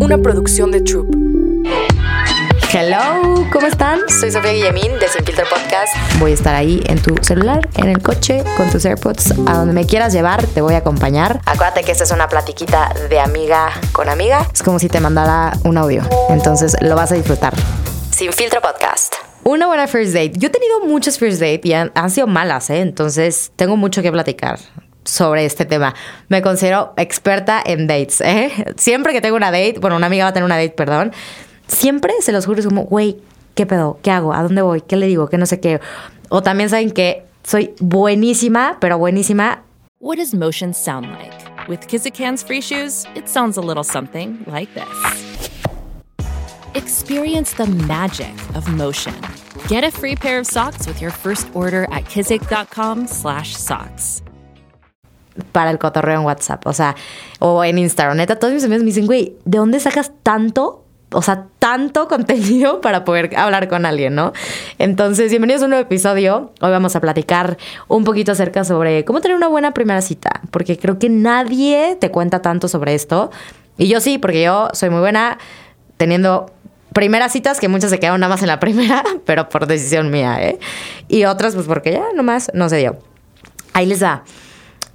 una producción de Troop. Hello, ¿cómo están? Soy Sofía Guillemín de Sin Filtro Podcast. Voy a estar ahí en tu celular, en el coche, con tus AirPods, a donde me quieras llevar, te voy a acompañar. Acuérdate que esta es una platiquita de amiga con amiga. Es como si te mandara un audio, entonces lo vas a disfrutar. Sin Filtro Podcast. Una buena first date. Yo he tenido muchas first date y han, han sido malas, ¿eh? Entonces tengo mucho que platicar sobre este tema. Me considero experta en dates, ¿eh? Siempre que tengo una date, bueno, una amiga va a tener una date, perdón, siempre se los juro, es como, güey, ¿qué pedo? ¿Qué hago? ¿A dónde voy? ¿Qué le digo? ¿Qué no sé qué? O también saben que soy buenísima, pero buenísima. What does motion sound like? With Kizikans free shoes, it sounds a little something like this. Experience the magic of motion. Get a free pair of socks with your first order at kizik.com/socks. para el cotorreo en WhatsApp, o sea, o en Instagram. Neta, todos mis amigos me dicen, güey, ¿de dónde sacas tanto? O sea, tanto contenido para poder hablar con alguien, ¿no? Entonces, bienvenidos a un nuevo episodio. Hoy vamos a platicar un poquito acerca sobre cómo tener una buena primera cita, porque creo que nadie te cuenta tanto sobre esto. Y yo sí, porque yo soy muy buena teniendo primeras citas que muchas se quedaron nada más en la primera, pero por decisión mía, ¿eh? Y otras, pues porque ya nomás no se dio. Ahí les da.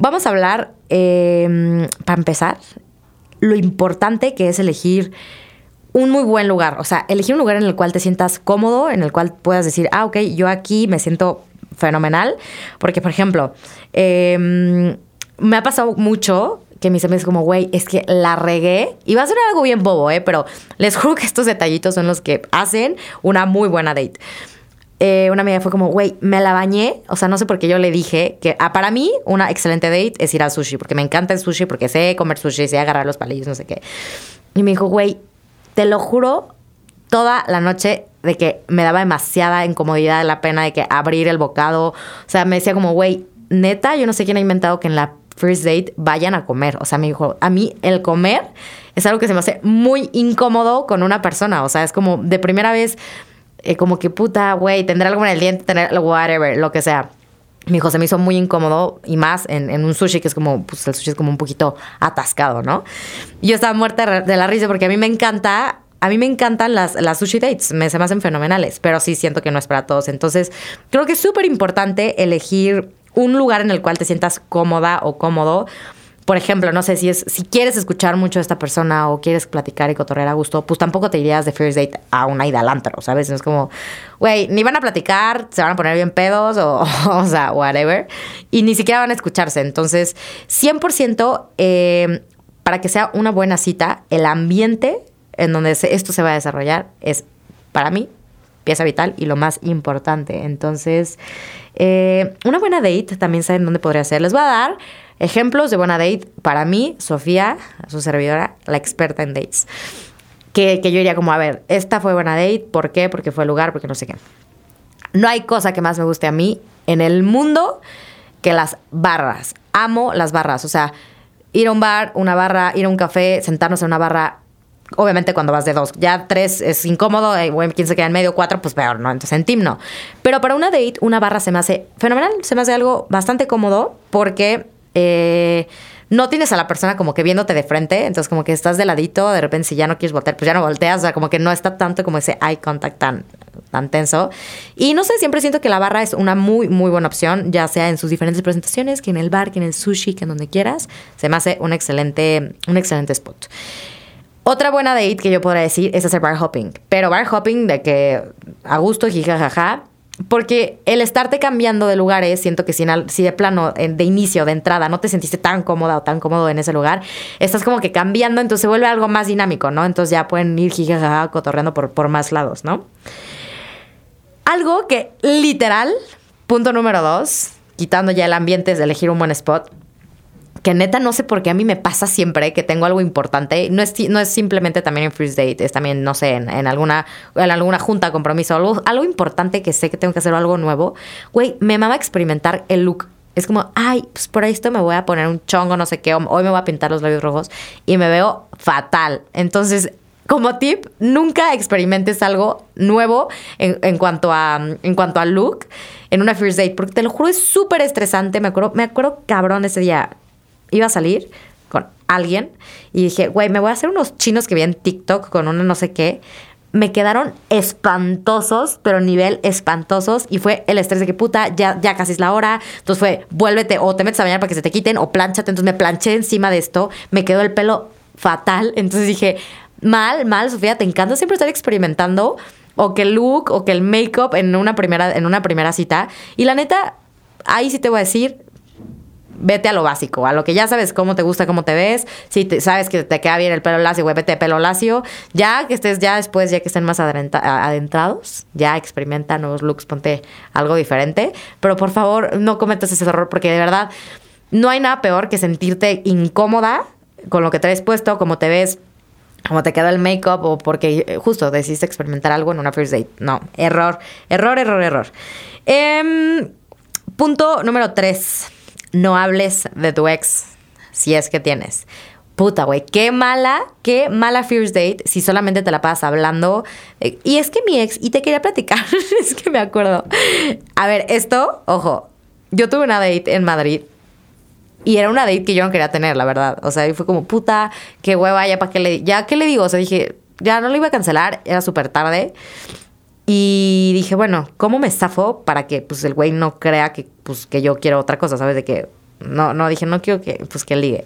Vamos a hablar, eh, para empezar, lo importante que es elegir un muy buen lugar. O sea, elegir un lugar en el cual te sientas cómodo, en el cual puedas decir, ah, ok, yo aquí me siento fenomenal. Porque, por ejemplo, eh, me ha pasado mucho que mis amigos como, güey, es que la regué. Y va a ser algo bien bobo, ¿eh? Pero les juro que estos detallitos son los que hacen una muy buena date. Eh, una amiga fue como, güey, me la bañé. O sea, no sé por qué yo le dije que ah, para mí una excelente date es ir al sushi, porque me encanta el sushi, porque sé comer sushi, sé agarrar los palillos, no sé qué. Y me dijo, güey, te lo juro, toda la noche de que me daba demasiada incomodidad, la pena de que abrir el bocado. O sea, me decía como, güey, neta, yo no sé quién ha inventado que en la first date vayan a comer. O sea, me dijo, a mí el comer es algo que se me hace muy incómodo con una persona. O sea, es como de primera vez, eh, como que puta, güey, tendré algo en el diente, tener whatever, lo que sea. Mi hijo se me hizo muy incómodo y más en, en, un sushi que es como, pues el sushi es como un poquito atascado, ¿no? Yo estaba muerta de la risa porque a mí me encanta a mí me encantan las, las sushi dates, me se me hacen fenomenales, pero sí siento que no es para todos. Entonces, creo que es súper importante elegir un lugar en el cual te sientas cómoda o cómodo. Por ejemplo, no sé si es si quieres escuchar mucho a esta persona o quieres platicar y cotorrear a gusto, pues tampoco te irías de first date a una ida al ¿sabes? es como, güey, ni van a platicar, se van a poner bien pedos o, o sea, whatever, y ni siquiera van a escucharse. Entonces, 100% eh, para que sea una buena cita, el ambiente en donde esto se va a desarrollar es, para mí, pieza vital y lo más importante. Entonces, eh, una buena date también saben dónde podría ser. Les voy a dar ejemplos de buena date. Para mí, Sofía, su servidora, la experta en dates. Que, que yo diría como, a ver, esta fue buena date. ¿Por qué? Porque fue el lugar, porque no sé qué. No hay cosa que más me guste a mí en el mundo que las barras. Amo las barras. O sea, ir a un bar, una barra, ir a un café, sentarnos en una barra, Obviamente cuando vas de dos, ya tres es incómodo, eh, quien se queda en medio, cuatro, pues peor, ¿no? Entonces en team no. Pero para una date, una barra se me hace fenomenal, se me hace algo bastante cómodo porque eh, no tienes a la persona como que viéndote de frente, entonces como que estás de ladito, de repente si ya no quieres voltear, pues ya no volteas, o sea, como que no está tanto como ese eye contact tan, tan tenso. Y no sé, siempre siento que la barra es una muy, muy buena opción, ya sea en sus diferentes presentaciones, que en el bar, que en el sushi, que en donde quieras, se me hace un excelente, un excelente spot. Otra buena date que yo podría decir es hacer bar hopping. Pero bar hopping de que a gusto, jijajaja. Porque el estarte cambiando de lugares, siento que si, si de plano, de inicio, de entrada, no te sentiste tan cómoda o tan cómodo en ese lugar, estás como que cambiando, entonces se vuelve algo más dinámico, ¿no? Entonces ya pueden ir jijajaja cotorreando por, por más lados, ¿no? Algo que literal, punto número dos, quitando ya el ambiente es elegir un buen spot, que neta no sé por qué a mí me pasa siempre que tengo algo importante. No es, no es simplemente también en first date, es también, no sé, en, alguna, en alguna junta, compromiso, algo, algo importante que sé que tengo que hacer algo nuevo. Güey, me mama experimentar el look. Es como, ay, pues por esto me voy a poner un chongo, no sé qué, hoy me voy a pintar los labios rojos y me veo fatal. Entonces, como tip, nunca experimentes algo nuevo en, en, cuanto, a, en cuanto a look en una first date, porque te lo juro, es súper estresante. Me acuerdo, me acuerdo cabrón ese día iba a salir, con alguien y dije, güey, me voy a hacer unos chinos que vi en TikTok con una no sé qué. Me quedaron espantosos, pero nivel espantosos. Y fue el estrés de que puta, ya, ya casi es la hora. Entonces fue, vuélvete o te metes a bañar para que se te quiten o plánchate. Entonces me planché encima de esto. Me quedó el pelo fatal. Entonces dije, mal, mal, Sofía, te encanta siempre estar experimentando. O que el look o que el make-up en una primera, en una primera cita. Y la neta, ahí sí te voy a decir, vete a lo básico, a lo que ya sabes cómo te gusta, cómo te ves. Si te, sabes que te queda bien el pelo lacio, vete de pelo lacio. Ya que estés, ya después, ya que estén más adentrados, ya experimenta nuevos looks, ponte algo diferente. Pero por favor, no cometas ese error porque de verdad no hay nada peor que sentirte incómoda con lo que traes puesto, cómo te ves. Cómo te queda el make-up o porque eh, justo decidiste experimentar algo en una first date. No, error, error, error, error. Em, punto número tres no hables de tu ex si es que tienes. Puta, güey, qué mala, qué mala first date si solamente te la pasas hablando. Eh, y es que mi ex, y te quería platicar, es que me acuerdo. A ver, esto, ojo, yo tuve una date en Madrid y era una date que yo no quería tener, la verdad. O sea, y fue como, puta, qué hueva, ya para qué le, ya qué le digo. O sea, dije, ya no lo iba a cancelar, era súper tarde. Y dije, bueno, ¿cómo me zafo para que pues el güey no crea que, pues, que yo quiero otra cosa? ¿Sabes? De que no, no, dije, no quiero que, pues, que ligue.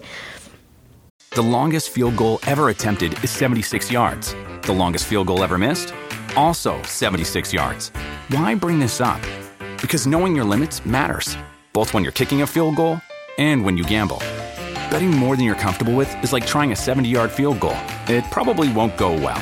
The longest field goal ever attempted is 76 yards. The longest field goal ever missed? Also 76 yards. Why bring this up? Because knowing your limits matters, both when you're kicking a field goal and when you gamble. Betting more than you're comfortable with is like trying a 70 yard field goal. It probably won't go well.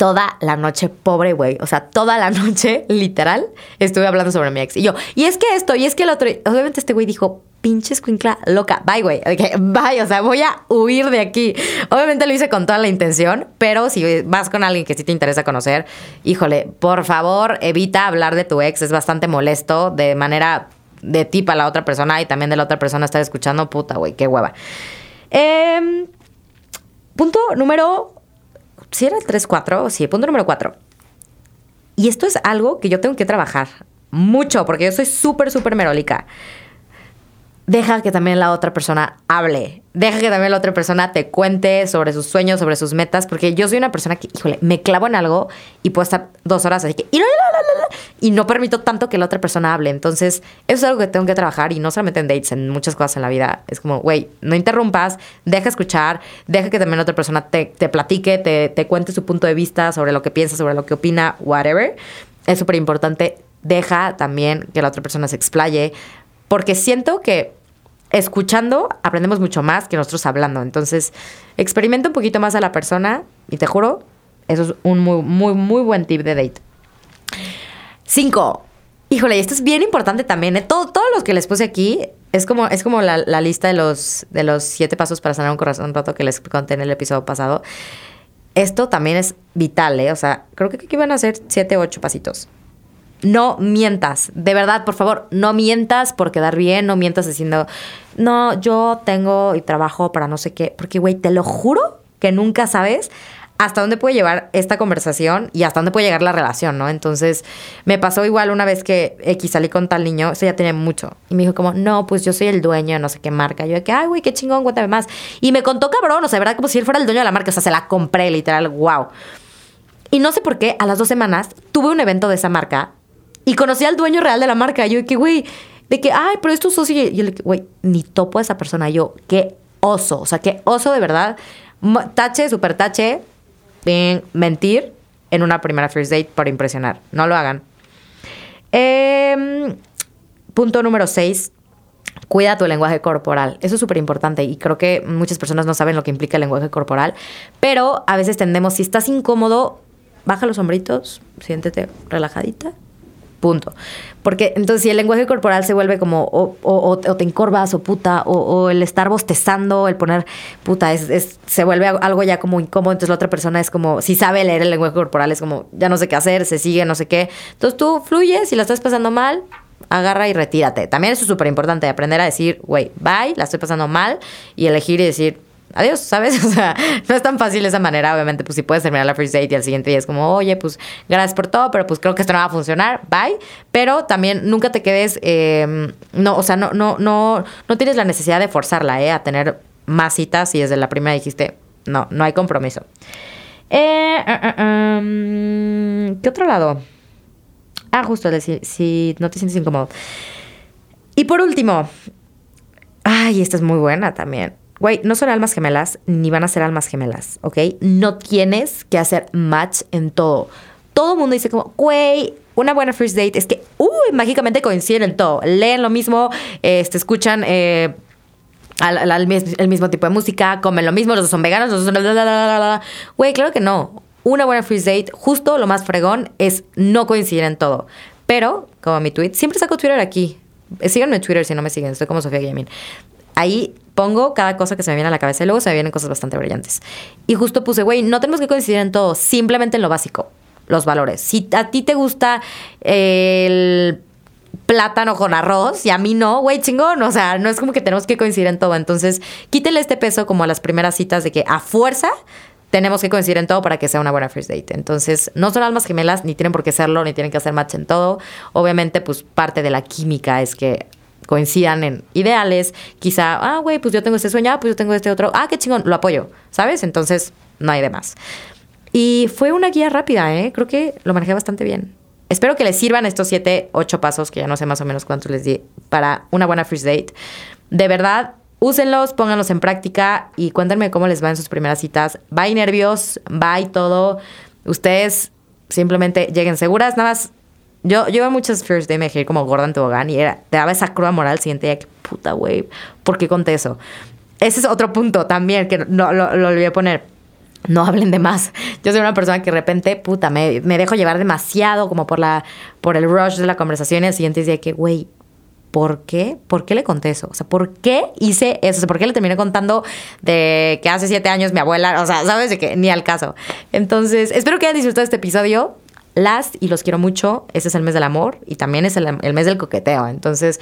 Toda la noche, pobre güey. O sea, toda la noche, literal, estuve hablando sobre mi ex. Y yo, y es que esto, y es que el otro. Obviamente, este güey dijo, pinche escuincla loca. Bye, güey. Bye. O sea, voy a huir de aquí. Obviamente lo hice con toda la intención, pero si vas con alguien que sí te interesa conocer, híjole, por favor, evita hablar de tu ex. Es bastante molesto de manera de ti para la otra persona y también de la otra persona estar escuchando. Puta, güey, qué hueva. Em, punto número. Si era el 3-4, sí, punto número 4. Y esto es algo que yo tengo que trabajar mucho, porque yo soy súper, súper merólica deja que también la otra persona hable. Deja que también la otra persona te cuente sobre sus sueños, sobre sus metas, porque yo soy una persona que, híjole, me clavo en algo y puedo estar dos horas así que... Y no permito tanto que la otra persona hable. Entonces, eso es algo que tengo que trabajar y no solamente en dates, en muchas cosas en la vida. Es como, güey, no interrumpas, deja escuchar, deja que también la otra persona te, te platique, te, te cuente su punto de vista sobre lo que piensa, sobre lo que opina, whatever. Es súper importante. Deja también que la otra persona se explaye, porque siento que escuchando aprendemos mucho más que nosotros hablando. Entonces, experimenta un poquito más a la persona y te juro, eso es un muy, muy, muy buen tip de date. Cinco. Híjole, esto es bien importante también. ¿eh? Todo, todos los que les puse aquí es como, es como la, lista de los, de los siete pasos para sanar un corazón roto que les conté en el episodio pasado. Esto también es vital, ¿eh? O sea, creo que aquí van a ser siete, ocho pasitos no mientas. De verdad, por favor, no mientas por quedar bien, no mientas diciendo, no, yo tengo y trabajo para no sé qué. Porque, güey, te lo juro que nunca sabes hasta dónde puede llevar esta conversación y hasta dónde puede llegar la relación, ¿no? Entonces, me pasó igual una vez que X salí con tal niño, eso ya tiene mucho. Y me dijo como, no, pues yo soy el dueño de no sé qué marca. Yo de que, ay, güey, qué chingón, cuéntame más. Y me contó cabrón, o sea, ¿verdad? Como si él fuera el dueño de la marca, o sea, se la compré, literal, wow. Y no sé por qué, a las dos semanas tuve un evento de esa marca y conocí al dueño real de la marca. Yo, que, güey, de que, ay, pero es tu socio. Y yo le güey, ni topo a esa persona. Yo, qué oso. O sea, qué oso de verdad. Tache, super tache. Bien, mentir en una primera first date por impresionar. No lo hagan. Em, punto número 6. Cuida tu lenguaje corporal. Eso es súper importante y creo que muchas personas no saben lo que implica el lenguaje corporal, pero a veces tendemos, si estás incómodo, baja los hombritos, siéntete relajadita Punto. Porque entonces si el lenguaje corporal se vuelve como o, te encorvas o puta, o, el estar bostezando, el poner puta, es, se vuelve algo ya como incómodo. Entonces la otra persona es como, si sabe leer el lenguaje corporal, es como, ya no sé qué hacer, se sigue, no sé qué. Entonces tú fluyes, si la estás pasando mal, agarra y retírate. También eso es súper importante, aprender a decir, güey, bye, la estoy pasando mal, y elegir y decir, adiós, ¿sabes? O sea, no es tan fácil esa manera, obviamente, pues si puedes terminar la first date y al siguiente día es como, oye, pues gracias por todo, pero pues creo que esto no va a funcionar, bye. Pero también nunca te quedes, eh, no, o sea, no, no, no, no tienes la necesidad de forzarla, ¿eh? A tener más citas y desde la primera dijiste, no, no hay compromiso. Eh, uh, um, ¿Qué otro lado? Ah, justo, decir, si no te sientes incómodo. Y por último, ay, esta es muy buena también. Güey, no son almas gemelas ni van a ser almas gemelas, ¿ok? No tienes que hacer match en todo. Todo el mundo dice como, güey, una buena first date es que, uy, mágicamente coinciden en todo. Leen lo mismo, este, escuchan eh, al, el mismo tipo de música, comen lo mismo, los dos son veganos, los dos son... Güey, claro que no. Una buena first date, justo lo más fregón es no coincidir en todo. Pero, como mi tweet, siempre saco Twitter aquí. Síganme en Twitter si no me siguen, estoy como Sofía Guillemín. Ahí pongo cada cosa que se me viene a la cabeza y luego se me vienen cosas bastante brillantes. Y justo puse, güey, no tenemos que coincidir en todo, simplemente en lo básico, los valores. Si a ti te gusta el plátano con arroz y a mí no, güey, chingón. O sea, no es como que tenemos que coincidir en todo. Entonces, quítele este peso como a las primeras citas de que a fuerza tenemos que coincidir en todo para que sea una buena first date. Entonces, no son almas gemelas, ni tienen por qué serlo, ni tienen que hacer match en todo. Obviamente, pues parte de la química es que coincidan en ideales. Quizá, ah, güey, pues yo tengo este sueño, ah, pues yo tengo este otro. Ah, qué chingón, lo apoyo, ¿sabes? Entonces, no hay de más. Y fue una guía rápida, ¿eh? Creo que lo manejé bastante bien. Espero que les sirvan estos siete, ocho pasos, que ya no sé más o menos cuántos les di, para una buena first date. De verdad, úsenlos, pónganlos en práctica y cuéntenme cómo les va en sus primeras citas. Bye nervios, bye todo. Ustedes simplemente lleguen seguras, nada más. Yo, yo iba muchas first day, me como gorda en tobogán y era, te daba esa cruda moral siguiente día, que puta, güey, ¿por qué conté eso? Ese es otro punto también que no, lo, lo olvidé poner no hablen de más. Yo soy una persona que de repente, puta, me, me, dejo llevar demasiado como por la por el rush de la conversación y al siguiente día que, güey, ¿por qué? ¿Por qué le conté eso? O sea, ¿por qué hice eso? O sea, ¿por qué le terminé contando de que hace siete años mi abuela, o sea, sabes de que ni al caso? Entonces, espero que hayan disfrutado este episodio. Las y los quiero mucho. Este es el mes del amor y también es el, mes del coqueteo. Entonces,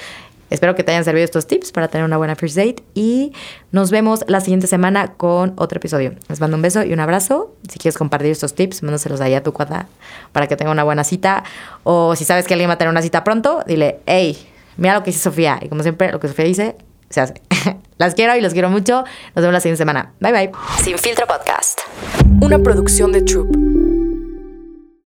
Espero que te hayan servido estos tips para tener una buena first date y nos vemos la siguiente semana con otro episodio. Les mando un beso y un abrazo. Si quieres compartir estos tips, mándaselos ahí a tu cuadra para que tenga una buena cita. O si sabes que alguien va a tener una cita pronto, dile, hey, mira lo que dice Sofía. Y como siempre, lo que Sofía dice, se hace. Las quiero y los quiero mucho. Nos vemos la siguiente semana. Bye bye. Sin filtro podcast. Una producción de Troop.